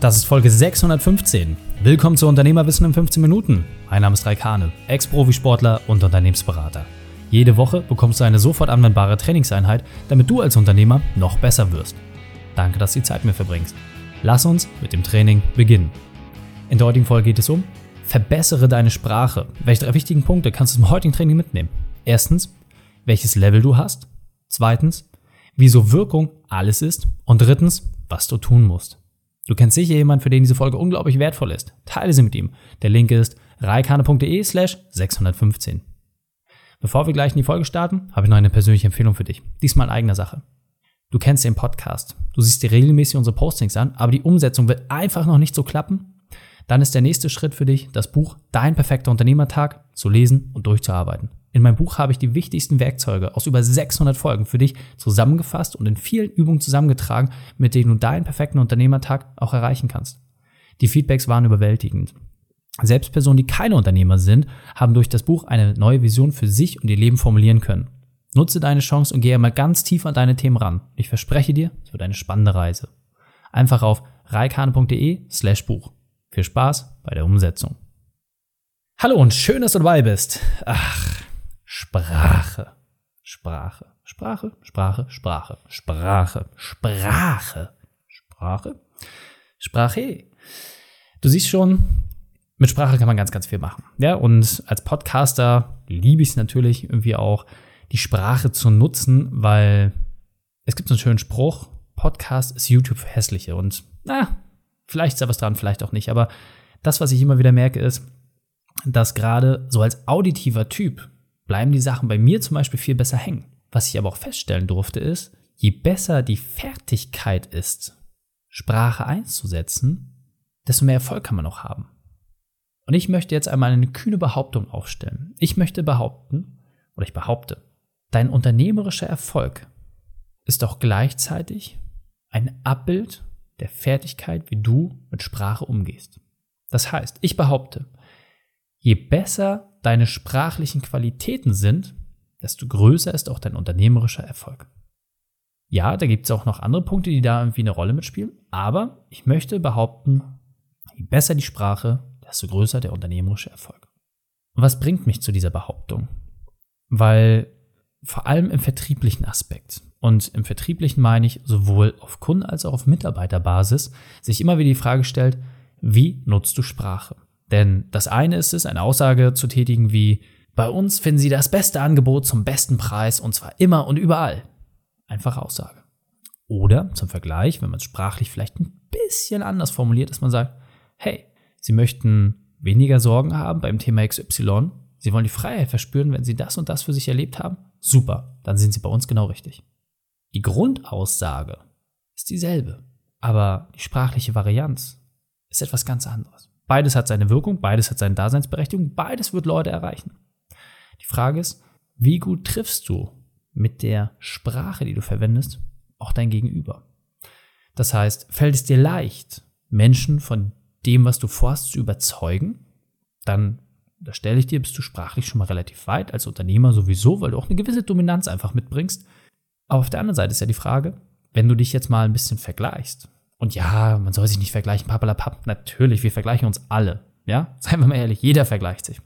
Das ist Folge 615. Willkommen zu Unternehmerwissen in 15 Minuten. Mein Name ist Raik Hane, Ex-Profisportler und Unternehmensberater. Jede Woche bekommst du eine sofort anwendbare Trainingseinheit, damit du als Unternehmer noch besser wirst. Danke, dass du die Zeit mir verbringst. Lass uns mit dem Training beginnen. In der heutigen Folge geht es um Verbessere deine Sprache. Welche drei wichtigen Punkte kannst du zum heutigen Training mitnehmen? Erstens, welches Level du hast. Zweitens, wieso Wirkung alles ist. Und drittens, was du tun musst. Du kennst sicher jemanden, für den diese Folge unglaublich wertvoll ist. Teile sie mit ihm. Der Link ist reikane.de slash 615. Bevor wir gleich in die Folge starten, habe ich noch eine persönliche Empfehlung für dich. Diesmal in eigener Sache. Du kennst den Podcast. Du siehst dir regelmäßig unsere Postings an, aber die Umsetzung wird einfach noch nicht so klappen. Dann ist der nächste Schritt für dich, das Buch Dein perfekter Unternehmertag zu lesen und durchzuarbeiten. In meinem Buch habe ich die wichtigsten Werkzeuge aus über 600 Folgen für dich zusammengefasst und in vielen Übungen zusammengetragen, mit denen du deinen perfekten Unternehmertag auch erreichen kannst. Die Feedbacks waren überwältigend. Selbst Personen, die keine Unternehmer sind, haben durch das Buch eine neue Vision für sich und ihr Leben formulieren können. Nutze deine Chance und gehe mal ganz tief an deine Themen ran. Ich verspreche dir, es wird eine spannende Reise. Einfach auf reikane.de slash Buch. Viel Spaß bei der Umsetzung. Hallo und schön, dass du dabei bist. Ach, Sprache. Sprache. Sprache, Sprache, Sprache, Sprache, Sprache, Sprache, Sprache. Du siehst schon, mit Sprache kann man ganz, ganz viel machen. Ja, und als Podcaster liebe ich es natürlich irgendwie auch, die Sprache zu nutzen, weil es gibt so einen schönen Spruch, Podcast ist YouTube für Hässliche. Und na, vielleicht ist da was dran, vielleicht auch nicht. Aber das, was ich immer wieder merke, ist, dass gerade so als auditiver Typ bleiben die Sachen bei mir zum Beispiel viel besser hängen. Was ich aber auch feststellen durfte, ist, je besser die Fertigkeit ist, Sprache einzusetzen, desto mehr Erfolg kann man auch haben. Und ich möchte jetzt einmal eine kühne Behauptung aufstellen. Ich möchte behaupten, oder ich behaupte, dein unternehmerischer Erfolg ist auch gleichzeitig ein Abbild der Fertigkeit, wie du mit Sprache umgehst. Das heißt, ich behaupte, je besser deine sprachlichen Qualitäten sind, desto größer ist auch dein unternehmerischer Erfolg. Ja, da gibt es auch noch andere Punkte, die da irgendwie eine Rolle mitspielen, aber ich möchte behaupten, je besser die Sprache, desto größer der unternehmerische Erfolg. Und was bringt mich zu dieser Behauptung? Weil vor allem im vertrieblichen Aspekt, und im vertrieblichen meine ich sowohl auf Kunden- als auch auf Mitarbeiterbasis, sich immer wieder die Frage stellt, wie nutzt du Sprache? Denn das eine ist es, eine Aussage zu tätigen wie, bei uns finden Sie das beste Angebot zum besten Preis und zwar immer und überall. Einfache Aussage. Oder zum Vergleich, wenn man es sprachlich vielleicht ein bisschen anders formuliert, dass man sagt, hey, Sie möchten weniger Sorgen haben beim Thema XY, Sie wollen die Freiheit verspüren, wenn Sie das und das für sich erlebt haben? Super, dann sind Sie bei uns genau richtig. Die Grundaussage ist dieselbe, aber die sprachliche Varianz ist etwas ganz anderes. Beides hat seine Wirkung, beides hat seine Daseinsberechtigung, beides wird Leute erreichen. Die Frage ist, wie gut triffst du mit der Sprache, die du verwendest, auch dein Gegenüber? Das heißt, fällt es dir leicht, Menschen von dem, was du vorhast, zu überzeugen, dann, da stelle ich dir, bist du sprachlich schon mal relativ weit, als Unternehmer sowieso, weil du auch eine gewisse Dominanz einfach mitbringst. Aber auf der anderen Seite ist ja die Frage, wenn du dich jetzt mal ein bisschen vergleichst, und ja, man soll sich nicht vergleichen, papalapap. Natürlich, wir vergleichen uns alle. Ja, seien wir mal ehrlich, jeder vergleicht sich.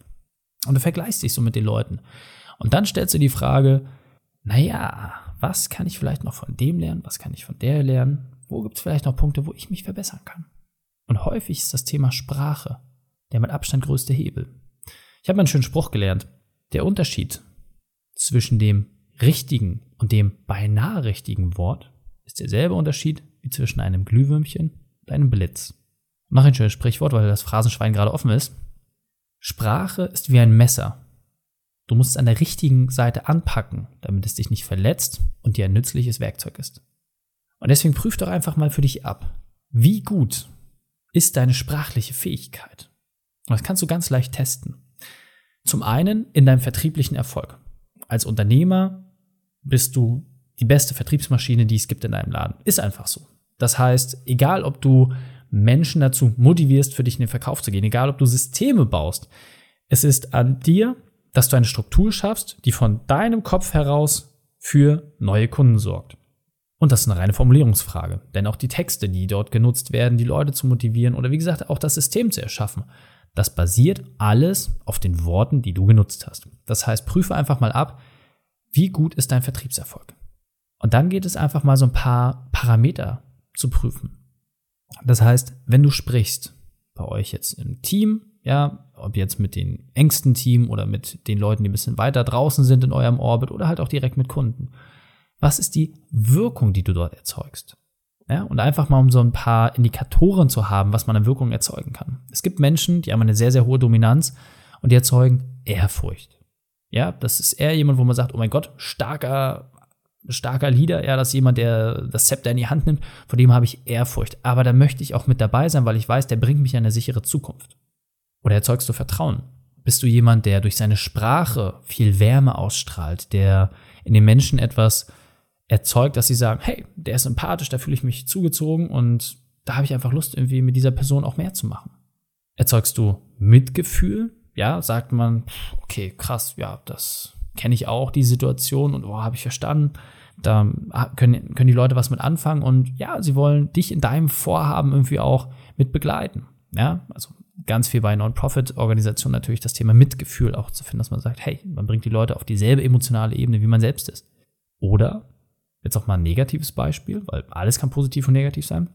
Und du vergleichst dich so mit den Leuten. Und dann stellst du die Frage, naja, was kann ich vielleicht noch von dem lernen? Was kann ich von der lernen? Wo gibt es vielleicht noch Punkte, wo ich mich verbessern kann? Und häufig ist das Thema Sprache der mit Abstand größte Hebel. Ich habe einen schönen Spruch gelernt. Der Unterschied zwischen dem richtigen und dem beinahe richtigen Wort ist derselbe Unterschied wie zwischen einem Glühwürmchen und einem Blitz. Noch ein schönes Sprichwort, weil das Phrasenschwein gerade offen ist. Sprache ist wie ein Messer. Du musst es an der richtigen Seite anpacken, damit es dich nicht verletzt und dir ein nützliches Werkzeug ist. Und deswegen prüf doch einfach mal für dich ab, wie gut ist deine sprachliche Fähigkeit. Und das kannst du ganz leicht testen. Zum einen in deinem vertrieblichen Erfolg. Als Unternehmer bist du die beste Vertriebsmaschine, die es gibt in deinem Laden. Ist einfach so. Das heißt, egal ob du Menschen dazu motivierst, für dich in den Verkauf zu gehen, egal ob du Systeme baust, es ist an dir, dass du eine Struktur schaffst, die von deinem Kopf heraus für neue Kunden sorgt. Und das ist eine reine Formulierungsfrage. Denn auch die Texte, die dort genutzt werden, die Leute zu motivieren oder wie gesagt auch das System zu erschaffen, das basiert alles auf den Worten, die du genutzt hast. Das heißt, prüfe einfach mal ab, wie gut ist dein Vertriebserfolg. Und dann geht es einfach mal so ein paar Parameter zu prüfen. Das heißt, wenn du sprichst, bei euch jetzt im Team, ja, ob jetzt mit den engsten Team oder mit den Leuten, die ein bisschen weiter draußen sind in eurem Orbit oder halt auch direkt mit Kunden was ist die Wirkung, die du dort erzeugst? Ja, und einfach mal um so ein paar Indikatoren zu haben, was man an Wirkung erzeugen kann. Es gibt Menschen, die haben eine sehr, sehr hohe Dominanz und die erzeugen Ehrfurcht. Ja, das ist eher jemand, wo man sagt, oh mein Gott, starker, starker Leader, ja, das jemand, der das Zepter in die Hand nimmt, vor dem habe ich Ehrfurcht. Aber da möchte ich auch mit dabei sein, weil ich weiß, der bringt mich in eine sichere Zukunft. Oder erzeugst du Vertrauen? Bist du jemand, der durch seine Sprache viel Wärme ausstrahlt, der in den Menschen etwas erzeugt, dass sie sagen, hey, der ist sympathisch, da fühle ich mich zugezogen und da habe ich einfach Lust, irgendwie mit dieser Person auch mehr zu machen. Erzeugst du Mitgefühl? Ja, sagt man, okay, krass, ja, das kenne ich auch, die Situation und oh, habe ich verstanden. Da können, können die Leute was mit anfangen und ja, sie wollen dich in deinem Vorhaben irgendwie auch mit begleiten. Ja, also ganz viel bei Non-Profit-Organisationen natürlich das Thema Mitgefühl auch zu finden, dass man sagt, hey, man bringt die Leute auf dieselbe emotionale Ebene, wie man selbst ist. Oder jetzt auch mal ein negatives Beispiel, weil alles kann positiv und negativ sein,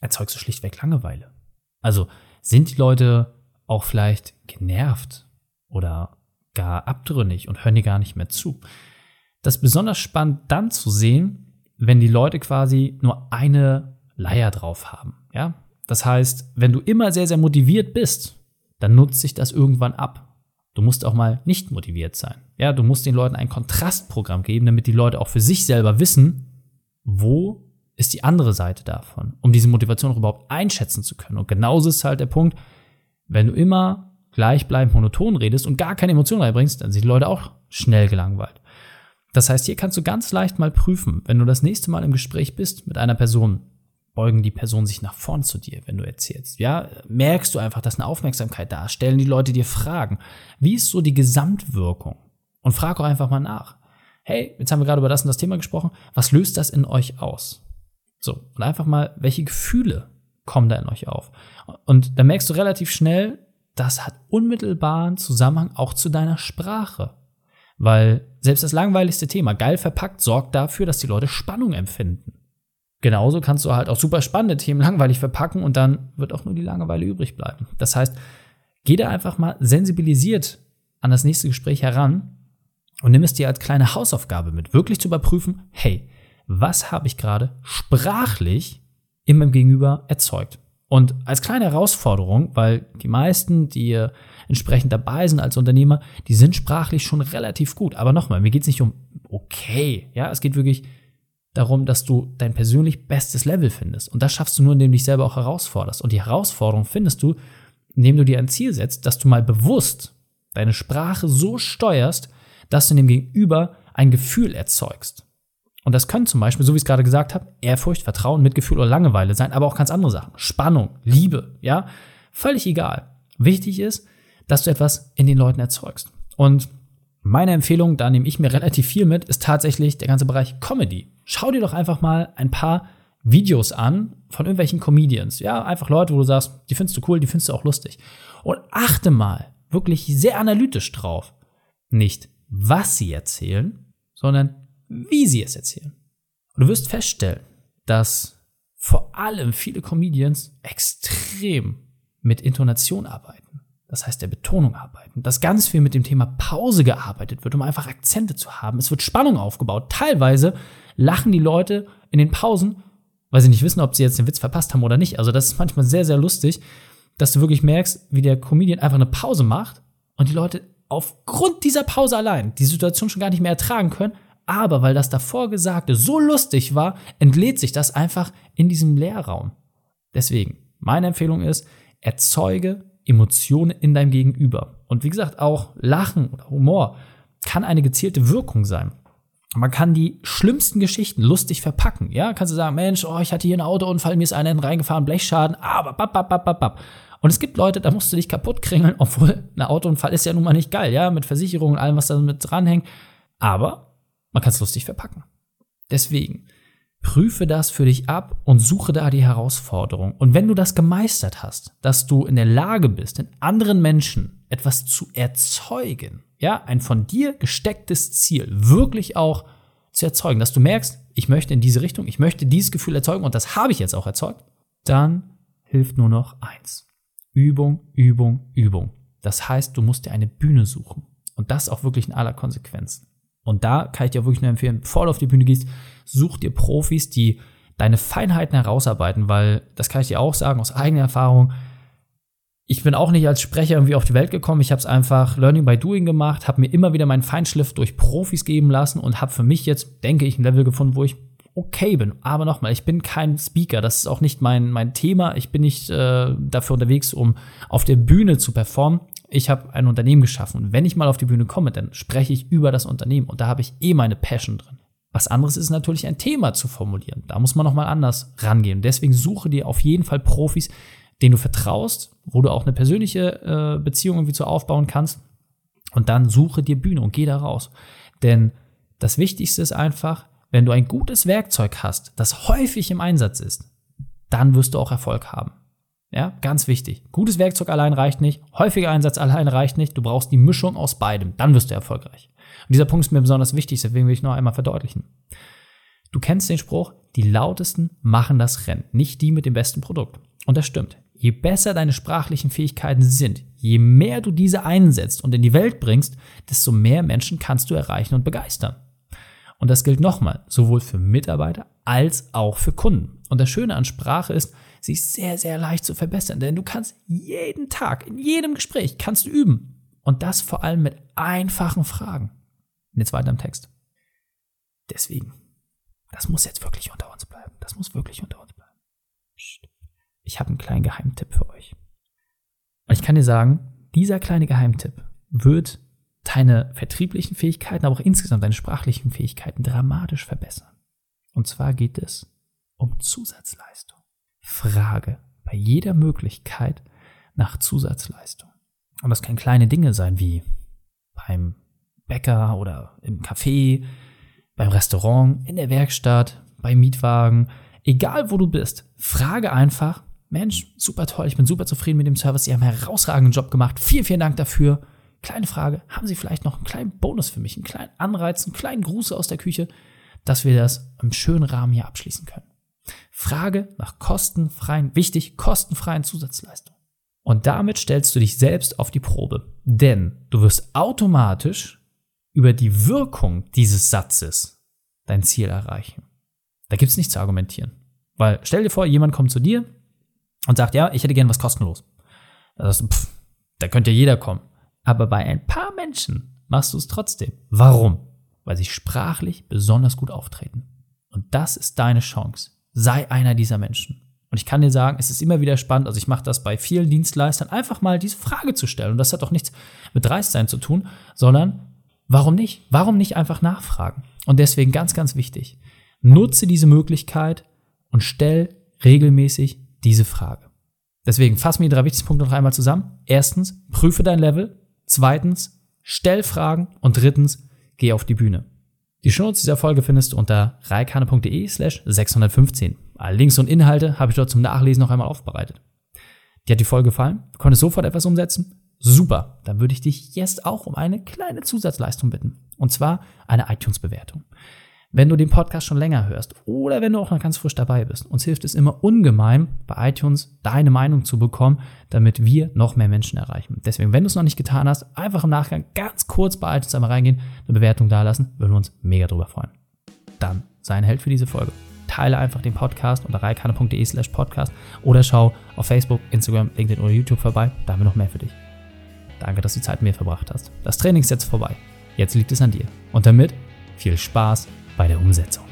erzeugst du schlichtweg Langeweile. Also sind die Leute auch vielleicht genervt oder gar abtrünnig und hören dir gar nicht mehr zu. Das ist besonders spannend dann zu sehen, wenn die Leute quasi nur eine Leier drauf haben. Ja? Das heißt, wenn du immer sehr, sehr motiviert bist, dann nutzt sich das irgendwann ab. Du musst auch mal nicht motiviert sein. Ja, du musst den Leuten ein Kontrastprogramm geben, damit die Leute auch für sich selber wissen, wo ist die andere Seite davon, um diese Motivation auch überhaupt einschätzen zu können. Und genauso ist halt der Punkt, wenn du immer gleichbleibend monoton redest und gar keine Emotionen reinbringst, dann sind die Leute auch schnell gelangweilt. Das heißt, hier kannst du ganz leicht mal prüfen, wenn du das nächste Mal im Gespräch bist mit einer Person, beugen die Personen sich nach vorn zu dir, wenn du erzählst. Ja, merkst du einfach, dass eine Aufmerksamkeit da ist, stellen die Leute dir Fragen. Wie ist so die Gesamtwirkung? Und frag auch einfach mal nach. Hey, jetzt haben wir gerade über das und das Thema gesprochen. Was löst das in euch aus? So, und einfach mal, welche Gefühle kommen da in euch auf? Und da merkst du relativ schnell, das hat unmittelbaren Zusammenhang auch zu deiner Sprache. Weil selbst das langweiligste Thema, geil verpackt, sorgt dafür, dass die Leute Spannung empfinden. Genauso kannst du halt auch super spannende Themen langweilig verpacken und dann wird auch nur die Langeweile übrig bleiben. Das heißt, geh da einfach mal sensibilisiert an das nächste Gespräch heran und nimm es dir als kleine Hausaufgabe mit, wirklich zu überprüfen, hey, was habe ich gerade sprachlich in meinem Gegenüber erzeugt? Und als kleine Herausforderung, weil die meisten, die entsprechend dabei sind als Unternehmer, die sind sprachlich schon relativ gut. Aber nochmal, mir geht es nicht um okay, ja, es geht wirklich darum, dass du dein persönlich bestes Level findest. Und das schaffst du nur, indem du dich selber auch herausforderst. Und die Herausforderung findest du, indem du dir ein Ziel setzt, dass du mal bewusst deine Sprache so steuerst, dass du dem Gegenüber ein Gefühl erzeugst. Und das können zum Beispiel, so wie ich es gerade gesagt habe, Ehrfurcht, Vertrauen, Mitgefühl oder Langeweile sein, aber auch ganz andere Sachen. Spannung, Liebe, ja, völlig egal. Wichtig ist, dass du etwas in den Leuten erzeugst. Und meine Empfehlung, da nehme ich mir relativ viel mit, ist tatsächlich der ganze Bereich Comedy. Schau dir doch einfach mal ein paar Videos an von irgendwelchen Comedians. Ja, einfach Leute, wo du sagst, die findest du cool, die findest du auch lustig. Und achte mal wirklich sehr analytisch drauf. Nicht, was sie erzählen, sondern wie sie es erzählen. Und du wirst feststellen, dass vor allem viele Comedians extrem mit Intonation arbeiten das heißt der Betonung arbeiten, dass ganz viel mit dem Thema Pause gearbeitet wird, um einfach Akzente zu haben. Es wird Spannung aufgebaut. Teilweise lachen die Leute in den Pausen, weil sie nicht wissen, ob sie jetzt den Witz verpasst haben oder nicht. Also das ist manchmal sehr, sehr lustig, dass du wirklich merkst, wie der Comedian einfach eine Pause macht und die Leute aufgrund dieser Pause allein die Situation schon gar nicht mehr ertragen können. Aber weil das davor Gesagte so lustig war, entlädt sich das einfach in diesem Leerraum. Deswegen, meine Empfehlung ist, erzeuge Emotionen in deinem Gegenüber. Und wie gesagt, auch Lachen oder Humor kann eine gezielte Wirkung sein. Man kann die schlimmsten Geschichten lustig verpacken. Ja, kannst du sagen, Mensch, oh, ich hatte hier einen Autounfall, mir ist einer reingefahren, Blechschaden, aber bap, bap, bap, bap, bap. Und es gibt Leute, da musst du dich kaputt kringeln, obwohl ein Autounfall ist ja nun mal nicht geil, ja, mit Versicherungen und allem, was da mit dranhängt. Aber man kann es lustig verpacken. Deswegen, Prüfe das für dich ab und suche da die Herausforderung. Und wenn du das gemeistert hast, dass du in der Lage bist, in anderen Menschen etwas zu erzeugen, ja, ein von dir gestecktes Ziel wirklich auch zu erzeugen, dass du merkst, ich möchte in diese Richtung, ich möchte dieses Gefühl erzeugen und das habe ich jetzt auch erzeugt, dann hilft nur noch eins. Übung, Übung, Übung. Das heißt, du musst dir eine Bühne suchen. Und das auch wirklich in aller Konsequenz. Und da kann ich dir wirklich nur empfehlen, bevor du auf die Bühne gehst, such dir Profis, die deine Feinheiten herausarbeiten, weil das kann ich dir auch sagen aus eigener Erfahrung. Ich bin auch nicht als Sprecher irgendwie auf die Welt gekommen. Ich habe es einfach Learning by Doing gemacht, habe mir immer wieder meinen Feinschliff durch Profis geben lassen und habe für mich jetzt, denke ich, ein Level gefunden, wo ich okay bin. Aber nochmal, ich bin kein Speaker. Das ist auch nicht mein, mein Thema. Ich bin nicht äh, dafür unterwegs, um auf der Bühne zu performen. Ich habe ein Unternehmen geschaffen und wenn ich mal auf die Bühne komme, dann spreche ich über das Unternehmen und da habe ich eh meine Passion drin. Was anderes ist natürlich ein Thema zu formulieren. Da muss man nochmal anders rangehen. Deswegen suche dir auf jeden Fall Profis, denen du vertraust, wo du auch eine persönliche äh, Beziehung irgendwie zu aufbauen kannst. Und dann suche dir Bühne und geh da raus. Denn das Wichtigste ist einfach, wenn du ein gutes Werkzeug hast, das häufig im Einsatz ist, dann wirst du auch Erfolg haben. Ja, ganz wichtig. Gutes Werkzeug allein reicht nicht, häufiger Einsatz allein reicht nicht, du brauchst die Mischung aus beidem, dann wirst du erfolgreich. Und dieser Punkt ist mir besonders wichtig, deswegen will ich noch einmal verdeutlichen. Du kennst den Spruch, die lautesten machen das Rennen, nicht die mit dem besten Produkt. Und das stimmt. Je besser deine sprachlichen Fähigkeiten sind, je mehr du diese einsetzt und in die Welt bringst, desto mehr Menschen kannst du erreichen und begeistern. Und das gilt nochmal, sowohl für Mitarbeiter als auch für Kunden. Und das Schöne an Sprache ist, ist sehr, sehr leicht zu verbessern, denn du kannst jeden Tag, in jedem Gespräch, kannst du üben. Und das vor allem mit einfachen Fragen. Und jetzt weiter im Text. Deswegen, das muss jetzt wirklich unter uns bleiben. Das muss wirklich unter uns bleiben. Ich habe einen kleinen Geheimtipp für euch. Und ich kann dir sagen, dieser kleine Geheimtipp wird deine vertrieblichen Fähigkeiten, aber auch insgesamt deine sprachlichen Fähigkeiten dramatisch verbessern. Und zwar geht es um Zusatzleistung. Frage bei jeder Möglichkeit nach Zusatzleistung. Und das können kleine Dinge sein wie beim Bäcker oder im Café, beim Restaurant, in der Werkstatt, beim Mietwagen, egal wo du bist. Frage einfach, Mensch, super toll, ich bin super zufrieden mit dem Service, Sie haben einen herausragenden Job gemacht, vielen, vielen Dank dafür. Kleine Frage, haben Sie vielleicht noch einen kleinen Bonus für mich, einen kleinen Anreiz, einen kleinen Gruß aus der Küche, dass wir das im schönen Rahmen hier abschließen können? Frage nach kostenfreien, wichtig, kostenfreien Zusatzleistungen. Und damit stellst du dich selbst auf die Probe. Denn du wirst automatisch über die Wirkung dieses Satzes dein Ziel erreichen. Da gibt's nichts zu argumentieren. Weil stell dir vor, jemand kommt zu dir und sagt, ja, ich hätte gern was kostenlos. Da, sagst du, pff, da könnte ja jeder kommen. Aber bei ein paar Menschen machst du es trotzdem. Warum? Weil sie sprachlich besonders gut auftreten. Und das ist deine Chance. Sei einer dieser Menschen. Und ich kann dir sagen, es ist immer wieder spannend, also ich mache das bei vielen Dienstleistern, einfach mal diese Frage zu stellen. Und das hat auch nichts mit Dreistsein zu tun, sondern warum nicht? Warum nicht einfach nachfragen? Und deswegen ganz, ganz wichtig, nutze diese Möglichkeit und stell regelmäßig diese Frage. Deswegen fassen wir die drei wichtigsten Punkte noch einmal zusammen. Erstens, prüfe dein Level. Zweitens, stell Fragen. Und drittens, geh auf die Bühne. Die Shownotes dieser Folge findest du unter reikane.de slash 615. Alle Links und Inhalte habe ich dort zum Nachlesen noch einmal aufbereitet. Dir hat die Folge gefallen? Du konntest sofort etwas umsetzen? Super, dann würde ich dich jetzt auch um eine kleine Zusatzleistung bitten. Und zwar eine iTunes-Bewertung. Wenn du den Podcast schon länger hörst oder wenn du auch noch ganz frisch dabei bist, uns hilft es immer ungemein, bei iTunes deine Meinung zu bekommen, damit wir noch mehr Menschen erreichen. Deswegen, wenn du es noch nicht getan hast, einfach im Nachgang ganz kurz bei iTunes einmal reingehen, eine Bewertung dalassen, würden wir uns mega drüber freuen. Dann sei ein Held für diese Folge. Teile einfach den Podcast unter reikane.de slash podcast oder schau auf Facebook, Instagram, LinkedIn oder YouTube vorbei, da haben wir noch mehr für dich. Danke, dass du die Zeit mit mir verbracht hast. Das Training ist jetzt vorbei. Jetzt liegt es an dir. Und damit viel Spaß bei der Umsetzung.